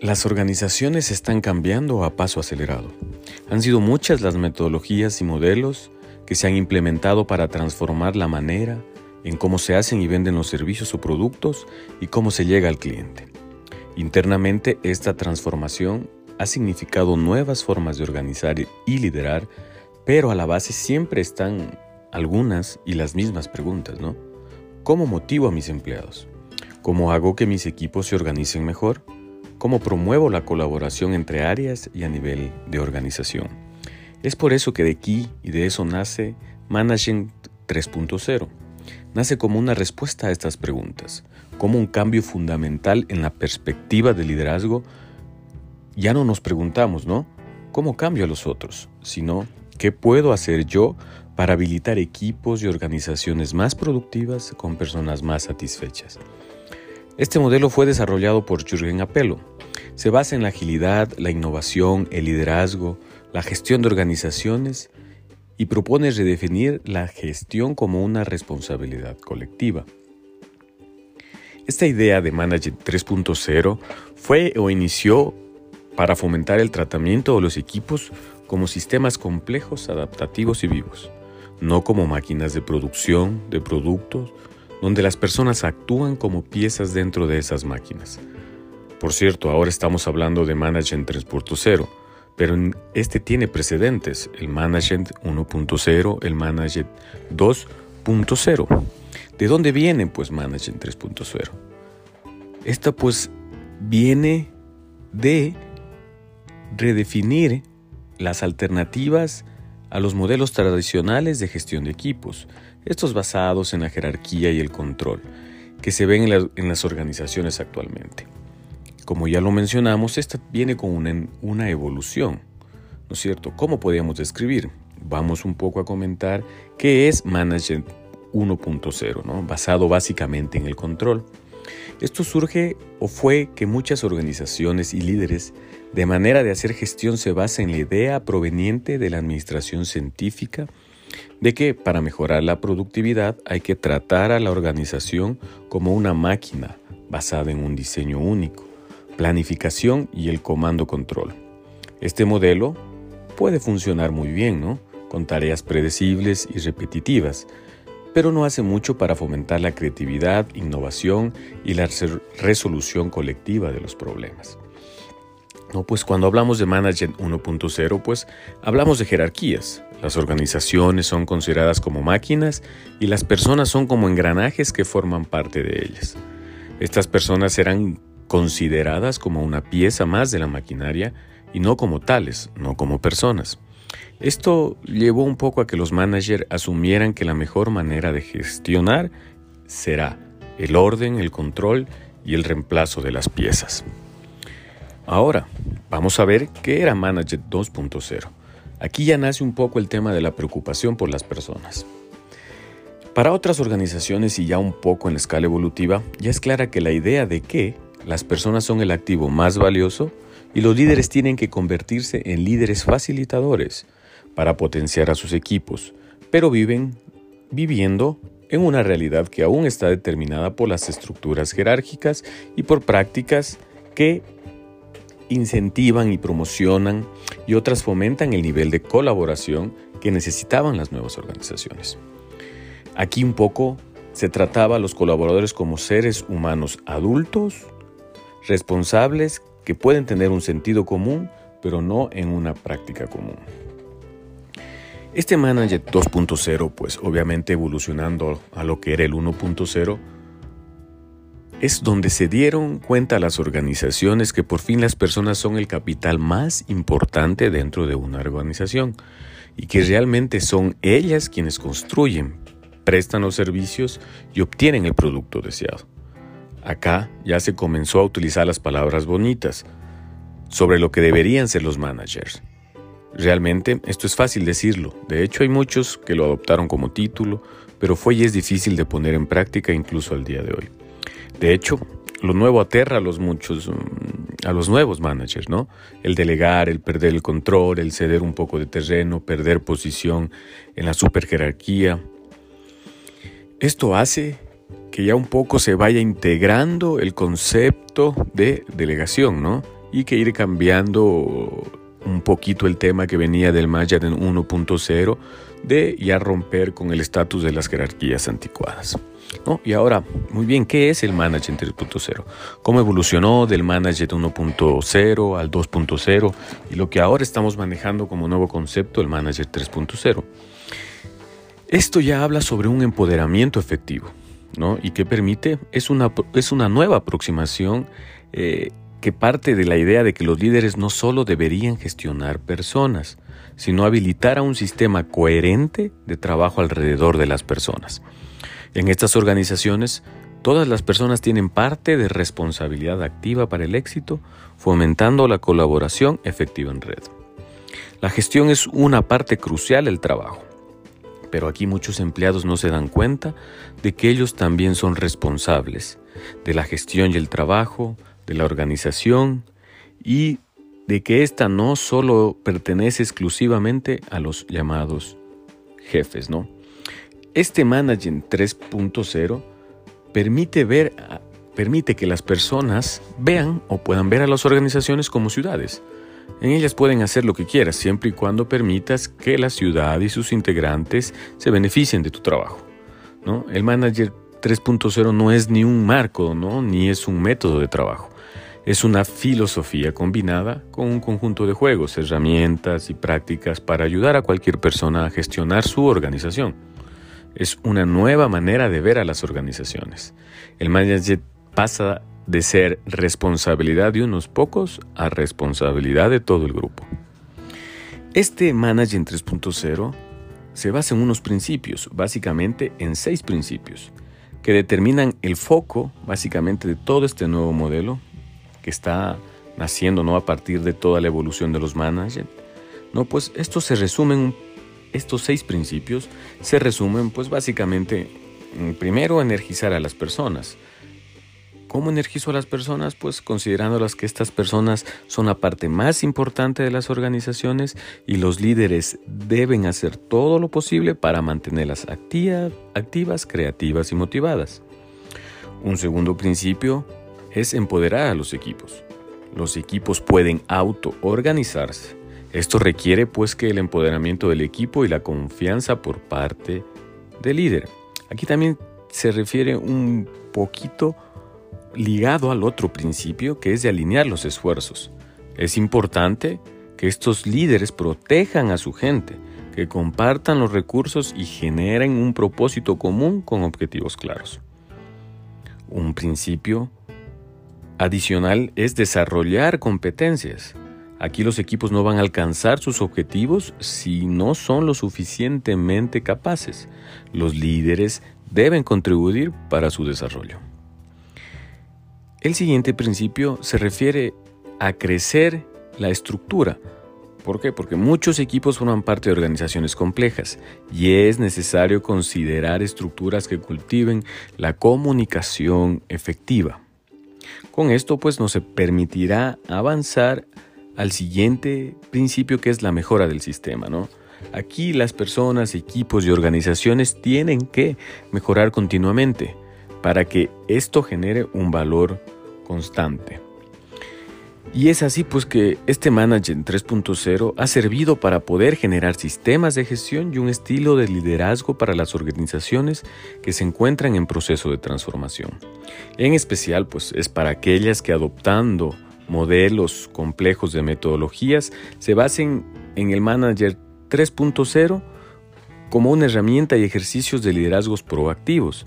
Las organizaciones están cambiando a paso acelerado. Han sido muchas las metodologías y modelos que se han implementado para transformar la manera en cómo se hacen y venden los servicios o productos y cómo se llega al cliente. Internamente, esta transformación ha significado nuevas formas de organizar y liderar, pero a la base siempre están algunas y las mismas preguntas, ¿no? ¿Cómo motivo a mis empleados? ¿Cómo hago que mis equipos se organicen mejor? Cómo promuevo la colaboración entre áreas y a nivel de organización. Es por eso que de aquí y de eso nace Management 3.0. Nace como una respuesta a estas preguntas, como un cambio fundamental en la perspectiva de liderazgo. Ya no nos preguntamos, ¿no? ¿Cómo cambio a los otros? Sino, ¿qué puedo hacer yo para habilitar equipos y organizaciones más productivas con personas más satisfechas? Este modelo fue desarrollado por Jürgen Apello. Se basa en la agilidad, la innovación, el liderazgo, la gestión de organizaciones y propone redefinir la gestión como una responsabilidad colectiva. Esta idea de Management 3.0 fue o inició para fomentar el tratamiento de los equipos como sistemas complejos, adaptativos y vivos, no como máquinas de producción de productos donde las personas actúan como piezas dentro de esas máquinas. Por cierto, ahora estamos hablando de Management 3.0, pero este tiene precedentes, el Management 1.0, el Management 2.0. ¿De dónde viene pues Management 3.0? Esta pues viene de redefinir las alternativas a los modelos tradicionales de gestión de equipos estos basados en la jerarquía y el control que se ven en, las organizaciones actualmente. Como ya lo mencionamos, esta viene con una, evolución, ¿no es cierto? ¿Cómo podríamos describir? Vamos un poco a comentar qué es Management 1.0, ¿no? basado básicamente en el control. Esto surge o fue que muchas organizaciones y líderes de manera de hacer gestión se basa en la idea proveniente de la administración científica de que para mejorar la productividad hay que tratar a la organización como una máquina basada en un diseño único, planificación y el comando control. Este modelo puede funcionar muy bien, ¿no? Con tareas predecibles y repetitivas, pero no hace mucho para fomentar la creatividad, innovación y la resolución colectiva de los problemas. No, pues cuando hablamos de Management 1.0, pues hablamos de jerarquías. Las organizaciones son consideradas como máquinas y las personas son como engranajes que forman parte de ellas. Estas personas serán consideradas como una pieza más de la maquinaria y no como tales, no como personas. Esto llevó un poco a que los managers asumieran que la mejor manera de gestionar será el orden, el control y el reemplazo de las piezas. Ahora, vamos a ver qué era Manager 2.0. Aquí ya nace un poco el tema de la preocupación por las personas. Para otras organizaciones y ya un poco en la escala evolutiva, ya es clara que la idea de que las personas son el activo más valioso y los líderes tienen que convertirse en líderes facilitadores para potenciar a sus equipos, pero viven viviendo en una realidad que aún está determinada por las estructuras jerárquicas y por prácticas que incentivan y promocionan y otras fomentan el nivel de colaboración que necesitaban las nuevas organizaciones. Aquí un poco se trataba a los colaboradores como seres humanos adultos, responsables, que pueden tener un sentido común, pero no en una práctica común. Este Manager 2.0, pues obviamente evolucionando a lo que era el 1.0, es donde se dieron cuenta las organizaciones que por fin las personas son el capital más importante dentro de una organización y que realmente son ellas quienes construyen, prestan los servicios y obtienen el producto deseado. Acá ya se comenzó a utilizar las palabras bonitas sobre lo que deberían ser los managers. Realmente esto es fácil decirlo, de hecho hay muchos que lo adoptaron como título, pero fue y es difícil de poner en práctica incluso al día de hoy. De hecho, lo nuevo aterra a los muchos, mm, a los nuevos managers, ¿no? El delegar, el perder el control, el ceder un poco de terreno, perder posición en la superjerarquía. Esto hace que ya un poco se vaya integrando el concepto de delegación, ¿no? y que ir cambiando un poquito el tema que venía del Management 1.0 de ya romper con el estatus de las jerarquías anticuadas. Y ahora, muy bien, ¿qué es el Management 3.0? ¿Cómo evolucionó del Management 1.0 al 2.0 y lo que ahora estamos manejando como nuevo concepto, el Manager 3.0? Esto ya habla sobre un empoderamiento efectivo, ¿no? Y que permite, es una, es una nueva aproximación eh, que parte de la idea de que los líderes no solo deberían gestionar personas, sino habilitar a un sistema coherente de trabajo alrededor de las personas. En estas organizaciones, todas las personas tienen parte de responsabilidad activa para el éxito, fomentando la colaboración efectiva en red. La gestión es una parte crucial del trabajo, pero aquí muchos empleados no se dan cuenta de que ellos también son responsables de la gestión y el trabajo, de la organización y de que ésta no solo pertenece exclusivamente a los llamados jefes, ¿no? Este Management 3.0 permite ver permite que las personas vean o puedan ver a las organizaciones como ciudades. En ellas pueden hacer lo que quieras, siempre y cuando permitas que la ciudad y sus integrantes se beneficien de tu trabajo. ¿no? El Manager 3.0 no es ni un marco, ¿no? ni es un método de trabajo. Es una filosofía combinada con un conjunto de juegos, herramientas y prácticas para ayudar a cualquier persona a gestionar su organización. Es una nueva manera de ver a las organizaciones. El management pasa de ser responsabilidad de unos pocos a responsabilidad de todo el grupo. Este Management 3.0 se basa en unos principios, básicamente en seis principios, que determinan el foco, básicamente, de todo este nuevo modelo que está naciendo ¿no? a partir de toda la evolución de los managers. No, pues esto se resume en un estos seis principios se resumen pues básicamente primero energizar a las personas. ¿Cómo energizo a las personas? Pues considerándolas que estas personas son la parte más importante de las organizaciones y los líderes deben hacer todo lo posible para mantenerlas activas, creativas y motivadas. Un segundo principio es empoderar a los equipos. Los equipos pueden auto-organizarse esto requiere pues que el empoderamiento del equipo y la confianza por parte del líder. Aquí también se refiere un poquito ligado al otro principio que es de alinear los esfuerzos. Es importante que estos líderes protejan a su gente, que compartan los recursos y generen un propósito común con objetivos claros. Un principio adicional es desarrollar competencias. Aquí los equipos no van a alcanzar sus objetivos si no son lo suficientemente capaces. Los líderes deben contribuir para su desarrollo. El siguiente principio se refiere a crecer la estructura. ¿Por qué? Porque muchos equipos forman parte de organizaciones complejas y es necesario considerar estructuras que cultiven la comunicación efectiva. Con esto pues nos permitirá avanzar al siguiente principio que es la mejora del sistema, ¿no? Aquí las personas, equipos y organizaciones tienen que mejorar continuamente para que esto genere un valor constante. Y es así pues que este Management 3.0 ha servido para poder generar sistemas de gestión y un estilo de liderazgo para las organizaciones que se encuentran en proceso de transformación. En especial pues es para aquellas que adoptando modelos complejos de metodologías se basen en el Manager 3.0 como una herramienta y ejercicios de liderazgos proactivos,